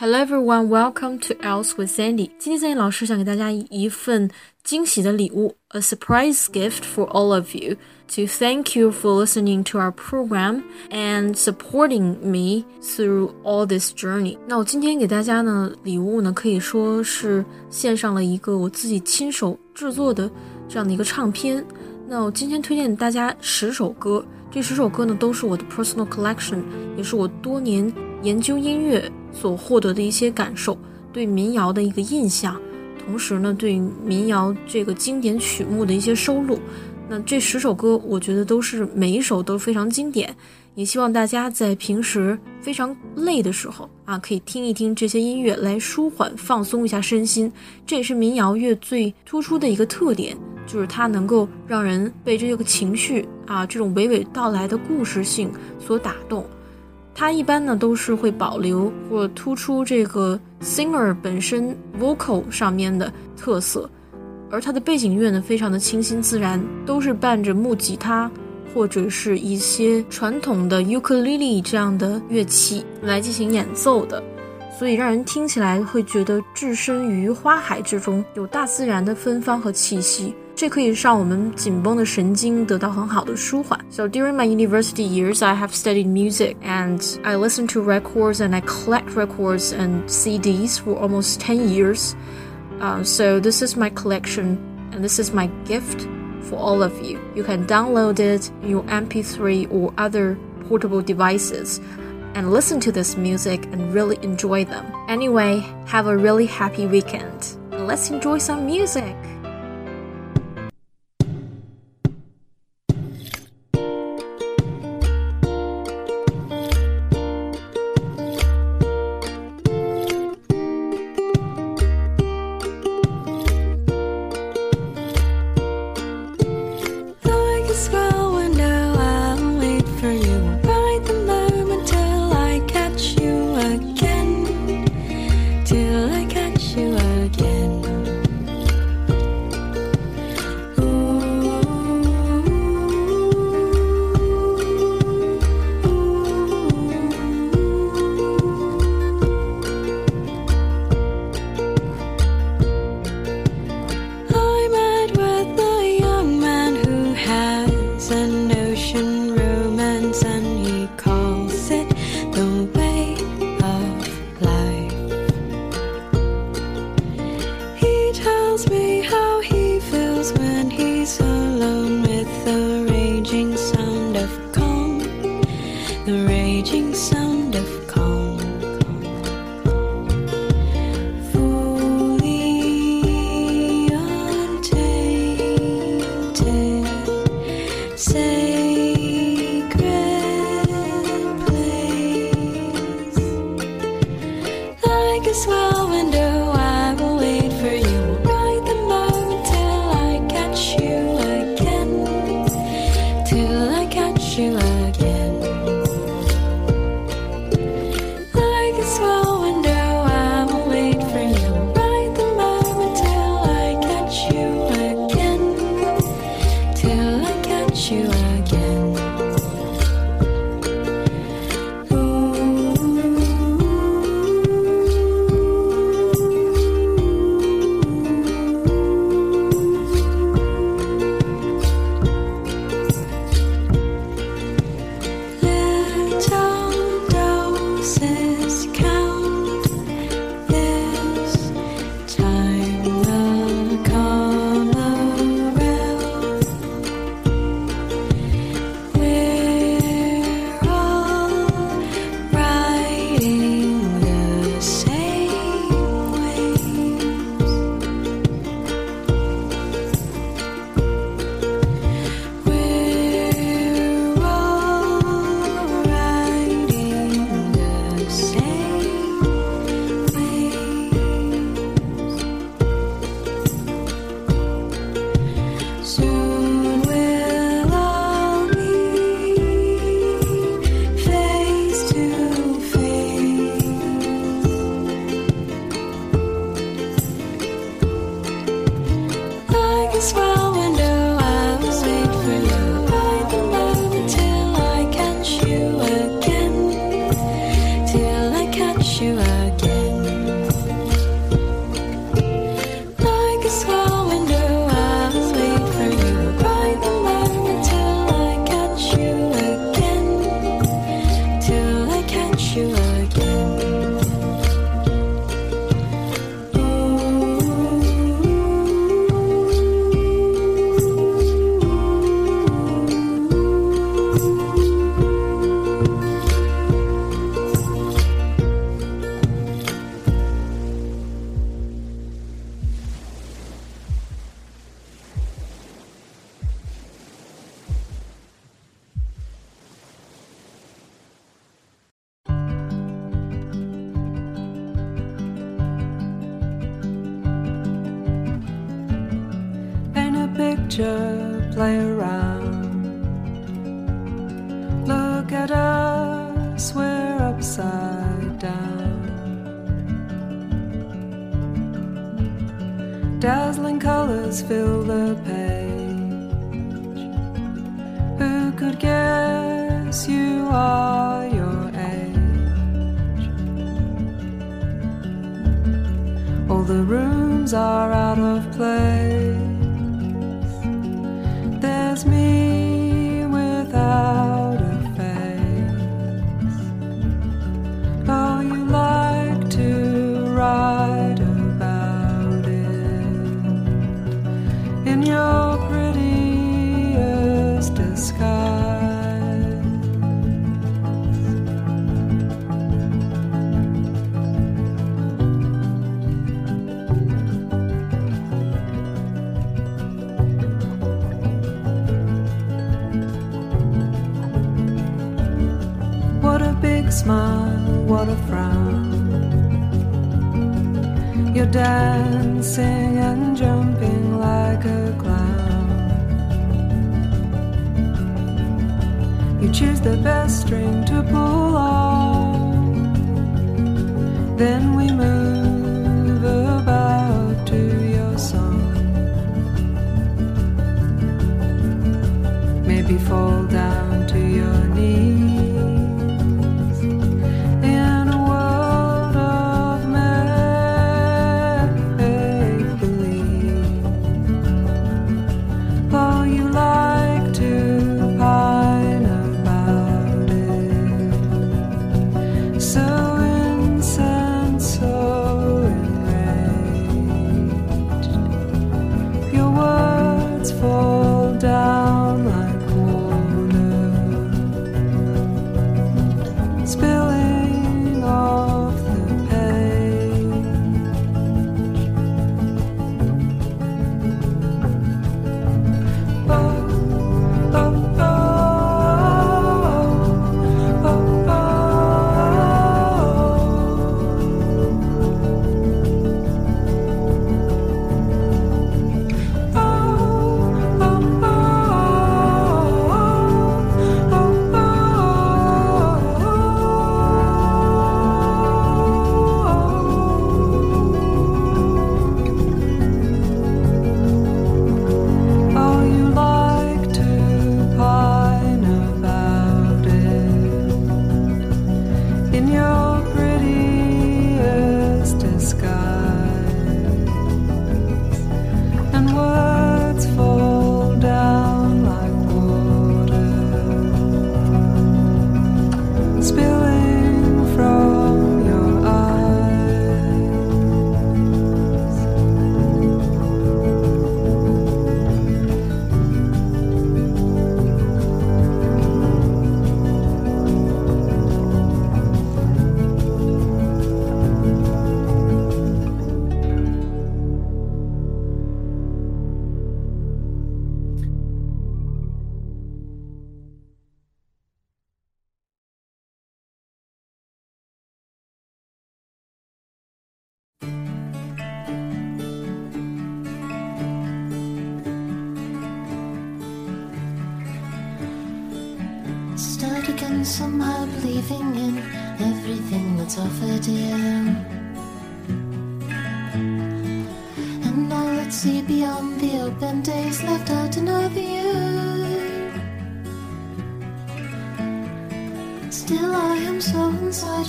Hello everyone, welcome to Else with Sandy. 今天 Sandy 老师想给大家一份惊喜的礼物，a surprise gift for all of you to thank you for listening to our program and supporting me through all this journey. 那我今天给大家呢礼物呢，可以说是献上了一个我自己亲手制作的这样的一个唱片。那我今天推荐大家十首歌，这十首歌呢都是我的 personal collection，也是我多年研究音乐。所获得的一些感受，对民谣的一个印象，同时呢，对民谣这个经典曲目的一些收录。那这十首歌，我觉得都是每一首都非常经典，也希望大家在平时非常累的时候啊，可以听一听这些音乐来舒缓、放松一下身心。这也是民谣乐最突出的一个特点，就是它能够让人被这个情绪啊，这种娓娓道来的故事性所打动。它一般呢都是会保留或突出这个 singer 本身 vocal 上面的特色，而它的背景乐呢非常的清新自然，都是伴着木吉他或者是一些传统的 ukulele 这样的乐器来进行演奏的，所以让人听起来会觉得置身于花海之中，有大自然的芬芳和气息。这可以让我们紧绷的神经得到很好的舒缓。So during my university years, I have studied music and I listen to records and I collect records and CDs for almost 10 years. Uh, so this is my collection and this is my gift for all of you. You can download it in your MP3 or other portable devices and listen to this music and really enjoy them. Anyway, have a really happy weekend. Let's enjoy some music. The rooms are out of place. Dancing and jumping like a clown. You choose the best string to pull on. Then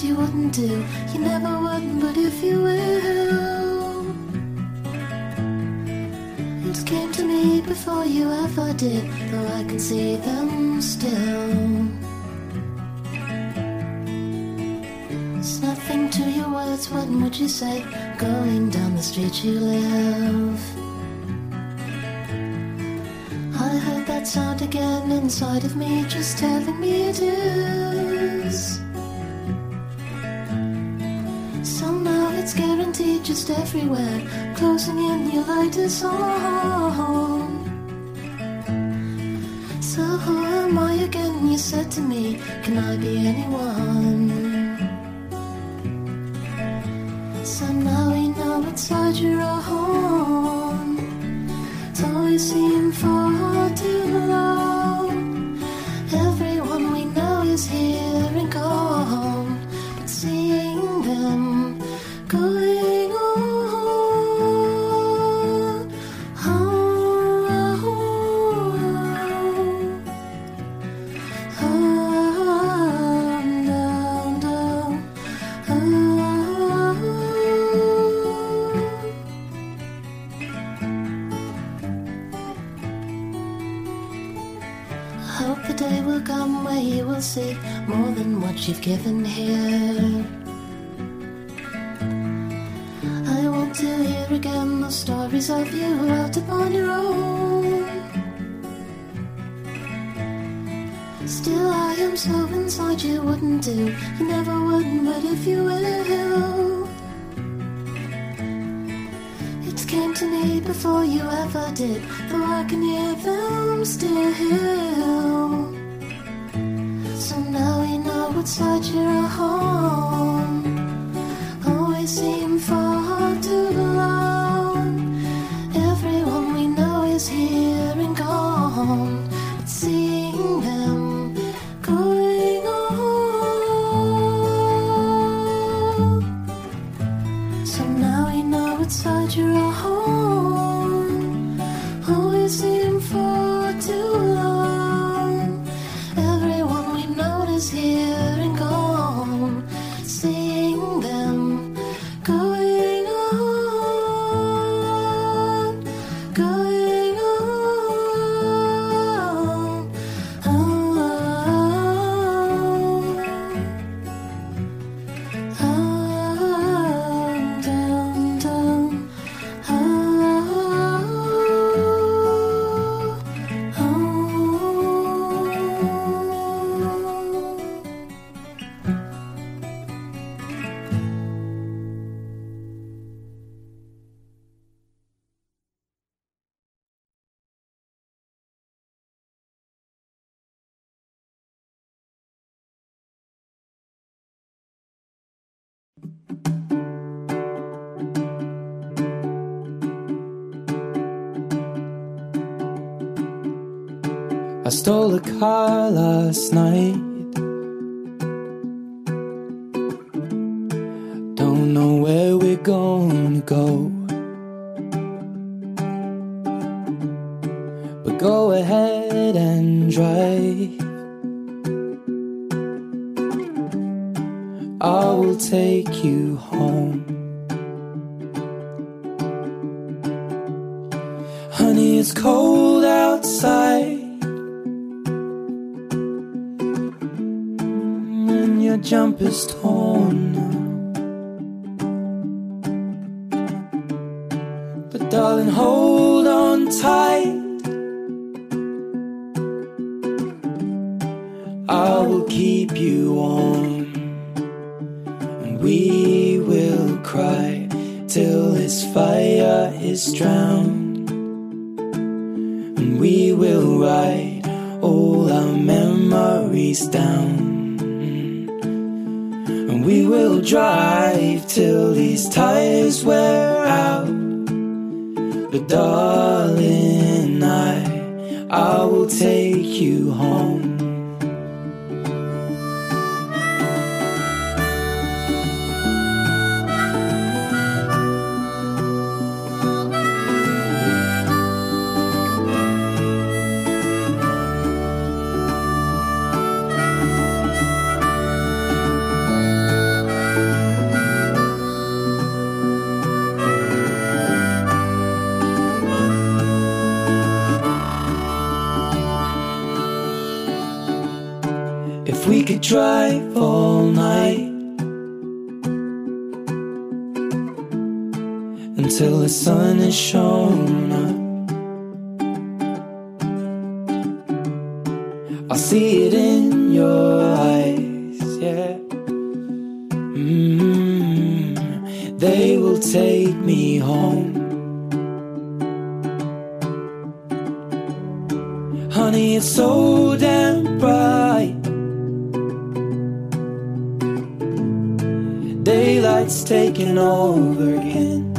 you wouldn't do. You never would, but if you will. It came to me before you ever did, though I can see them still. There's nothing to your words, what would you say? Going down the street you live. I heard that sound again inside of me, just telling me it is. It's guaranteed just everywhere, closing in your light is on. So who am I again? You said to me, Can I be anyone? So now we know inside your own. It's always seemed far too you've given here. I want to hear again the stories of you out upon your own. Still, I am so inside you wouldn't do. You never would, but if you will. It came to me before you ever did, though I can hear them still. I stole a car last night. Don't know where we're gonna go. But go ahead and drive. I will take you home. Honey, it's cold outside. Jumper's torn now. But darling, hold on tight. I will keep you warm, and we will cry till this fire is drowned, and we will write all our memories down. We will drive till these tires wear out. But darling, I, I will take you home. drive all night until the sun is shown up. I see it in your eyes, yeah. Mm -hmm. They will take me home. Daylight's taking over again.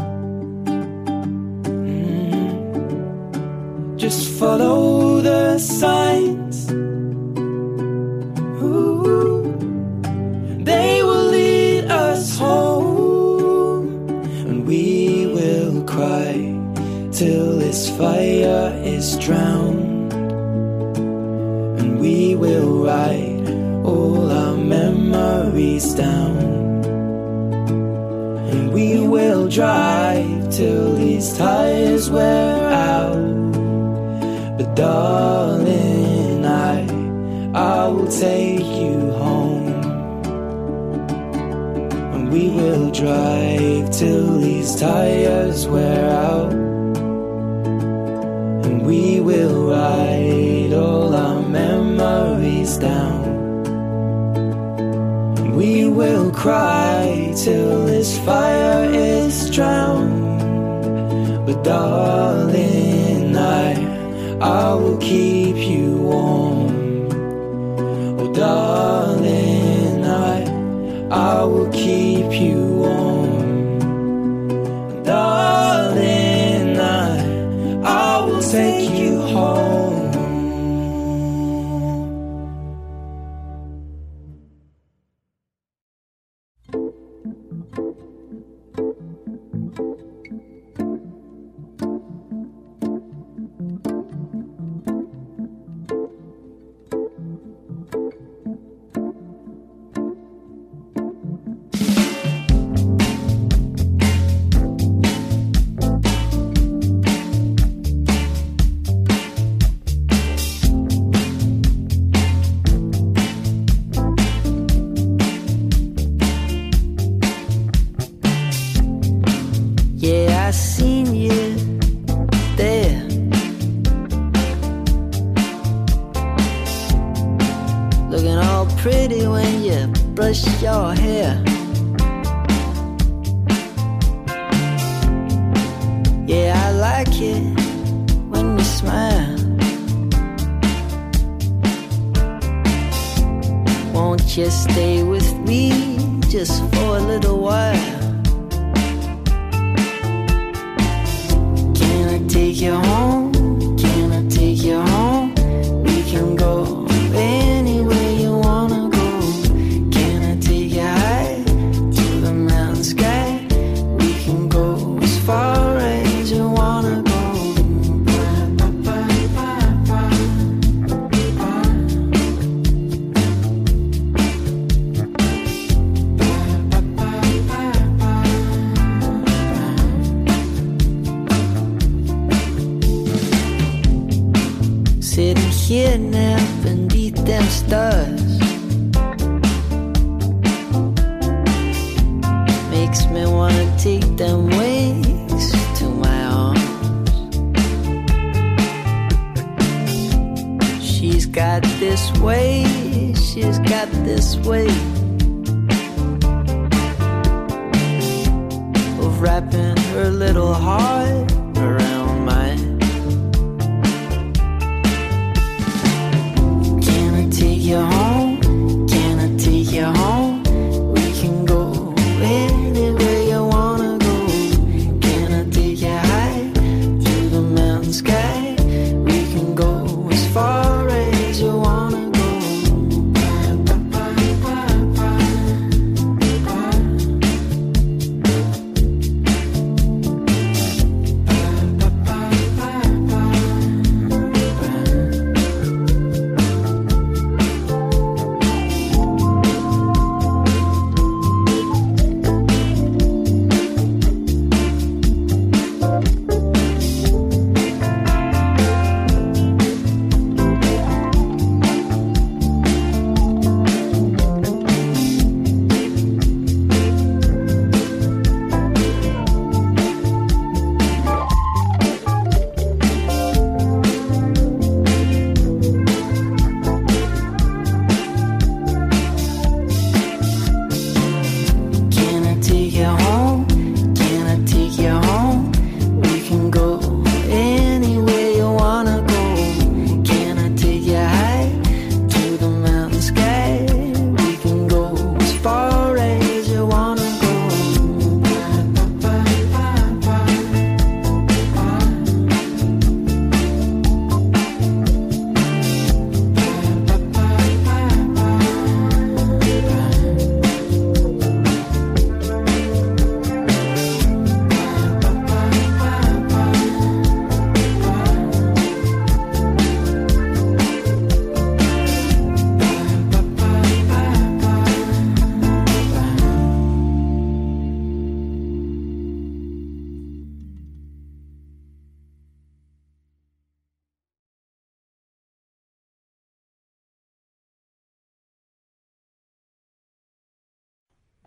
Mm, just follow the signs. Ooh, they will lead us home, and we will cry till this fire is drowned, and we will write all our memories down, and we will drive till these tires wear out. But darling, I I will take you home. And we will drive till these tires wear out. And we will write all our memories down. We will cry till this fire is drowned. But darling, I, I will keep you warm. Oh, darling, I, I will keep you warm. Here now beneath them stars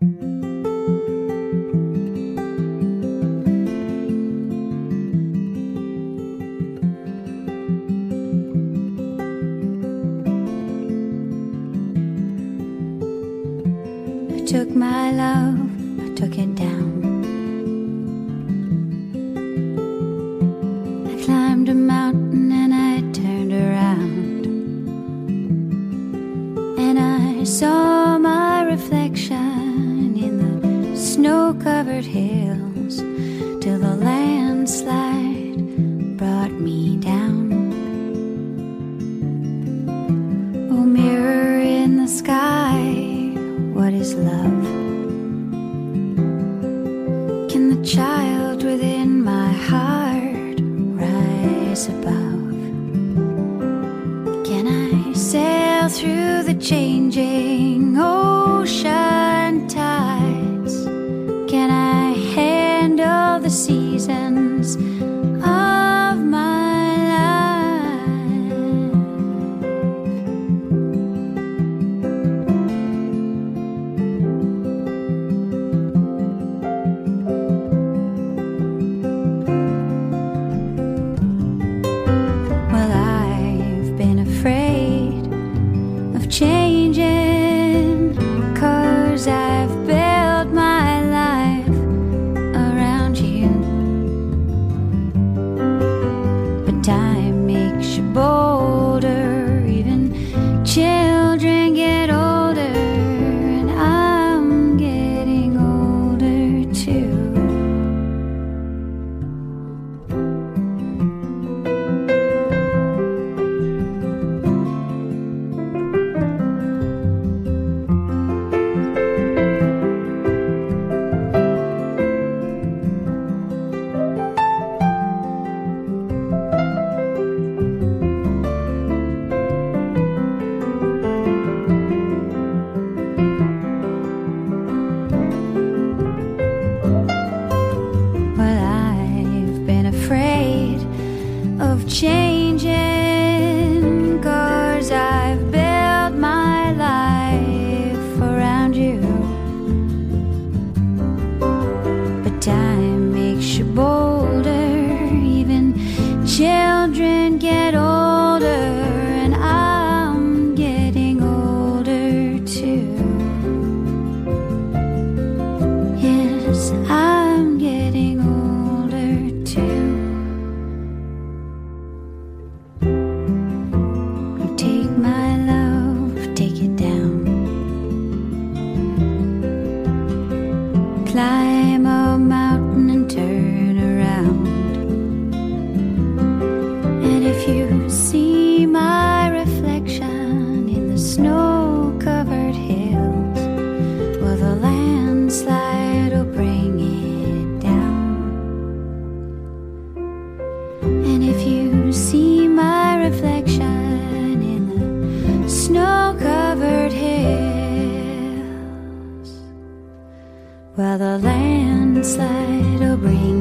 I took my love, I took it down. Whether landslide or bring.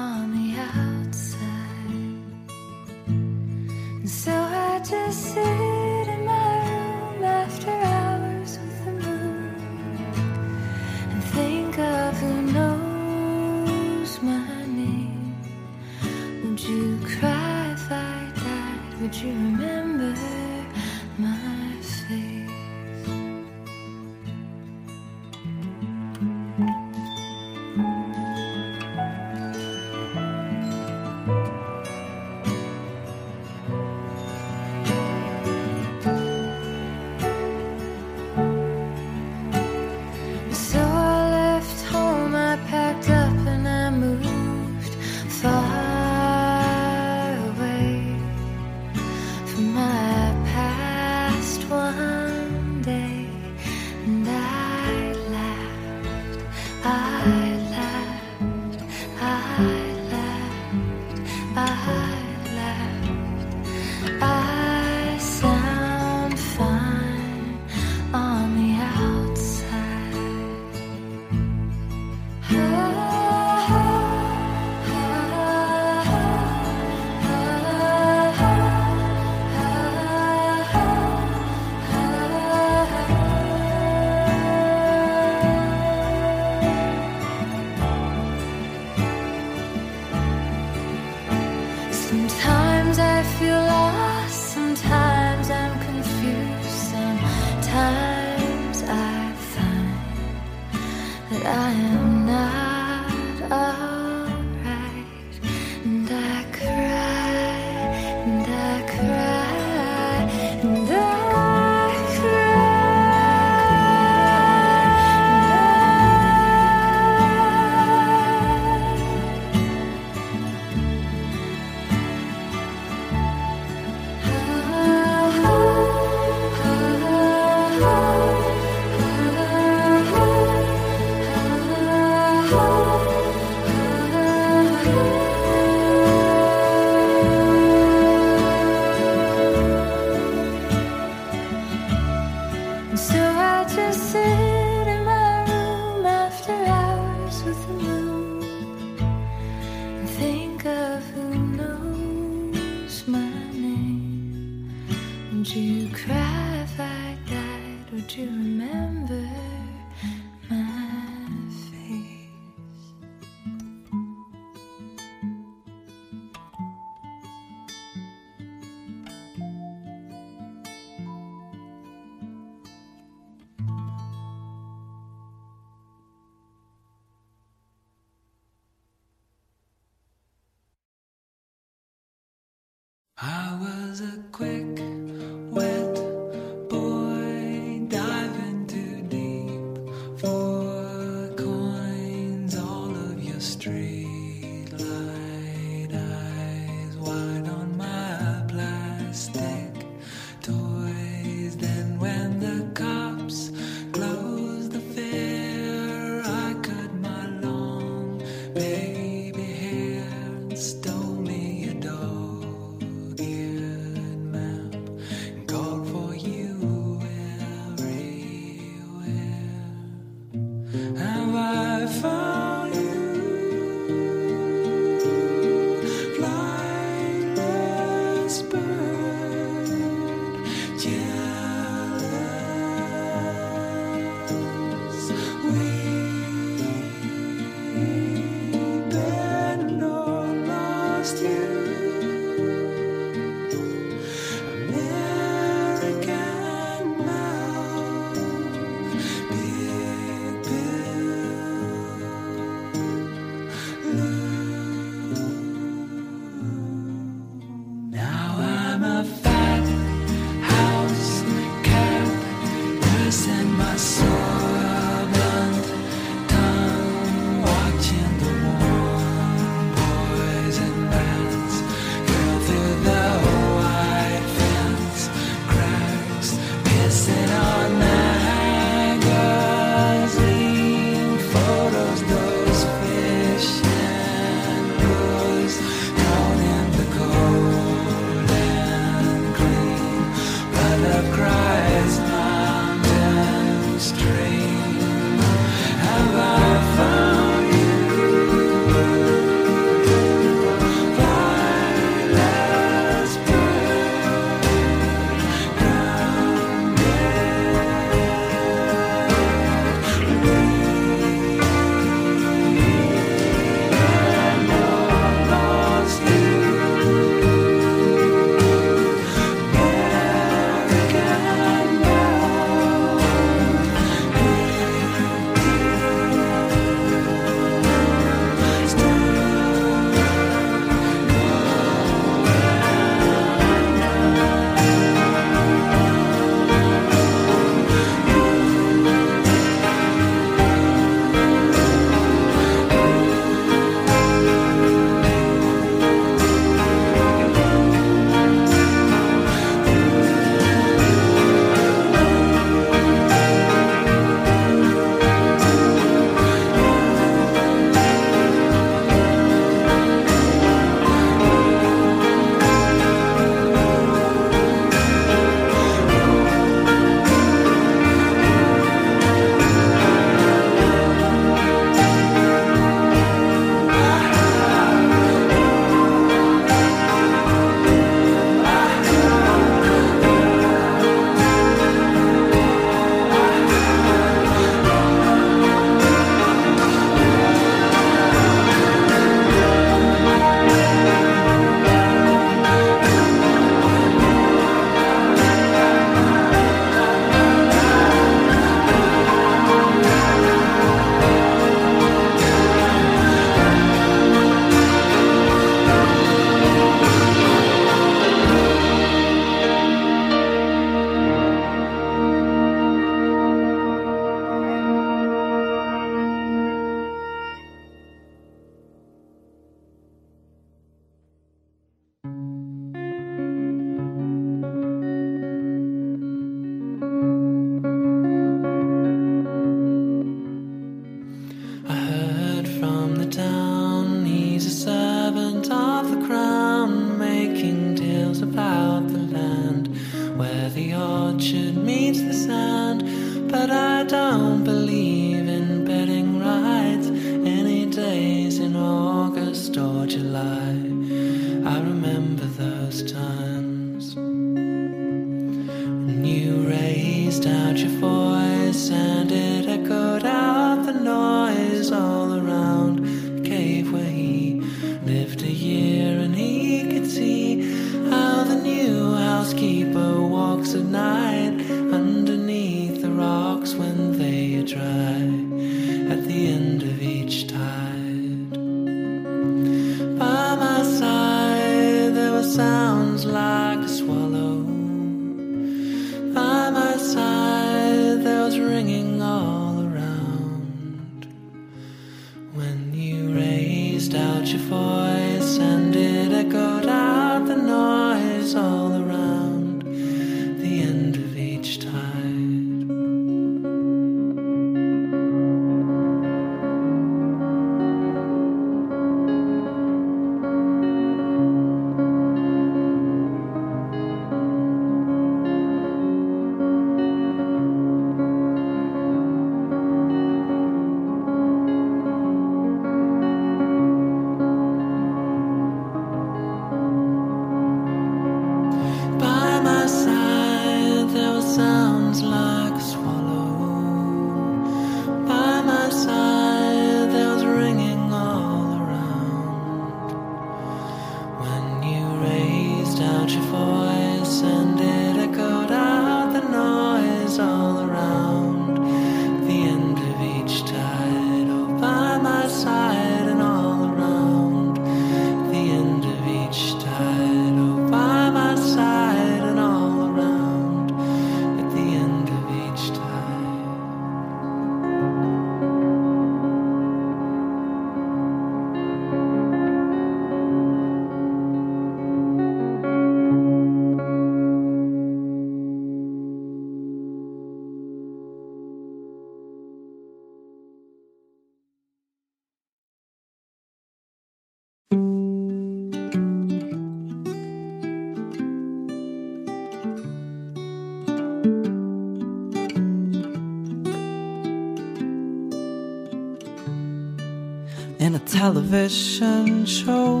Television show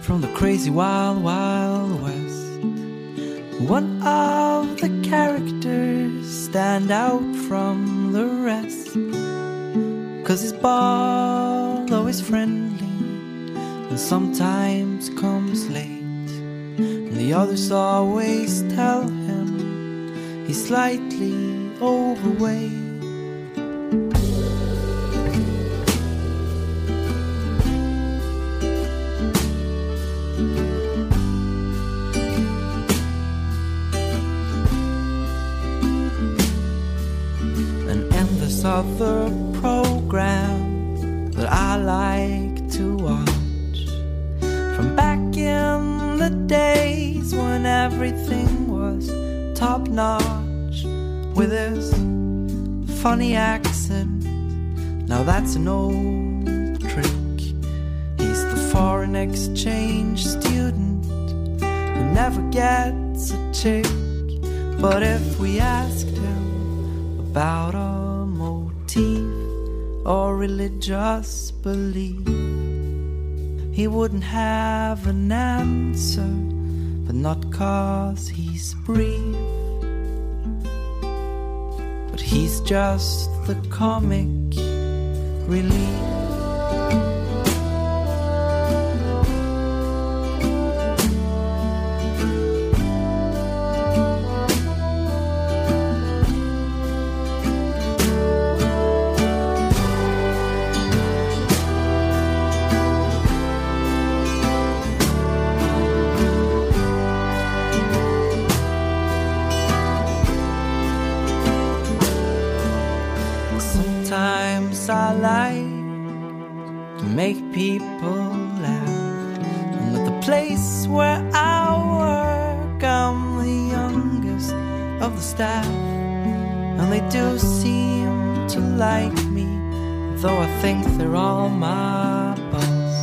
from the crazy wild wild west. One of the characters stand out from the rest cause his ball always friendly and sometimes comes late. And the others always tell him he's slightly overweight other programs that I like to watch. From back in the days when everything was top notch, with his funny accent. Now that's an old trick. He's the foreign exchange student who never gets a chick. But if we asked him about a motif or religious belief, he wouldn't have an answer, but not cause he's brief. But he's just the comic relief. Like me, though I think they're all my boss.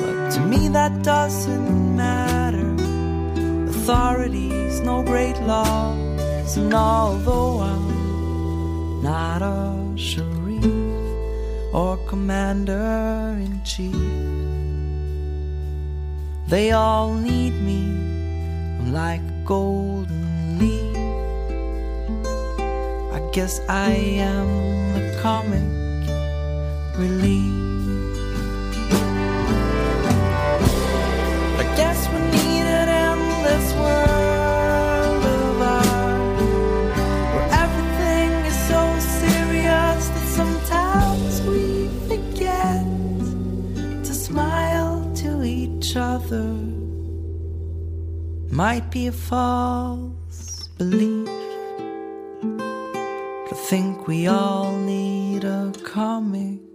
But to me, that doesn't matter. Authorities, no great laws. And although I'm not a sharif or commander in chief. They all need me. I'm like a guess I am the comic relief. I guess we need an endless world of art where everything is so serious that sometimes we forget to smile to each other. Might be a false belief, think we all need a comic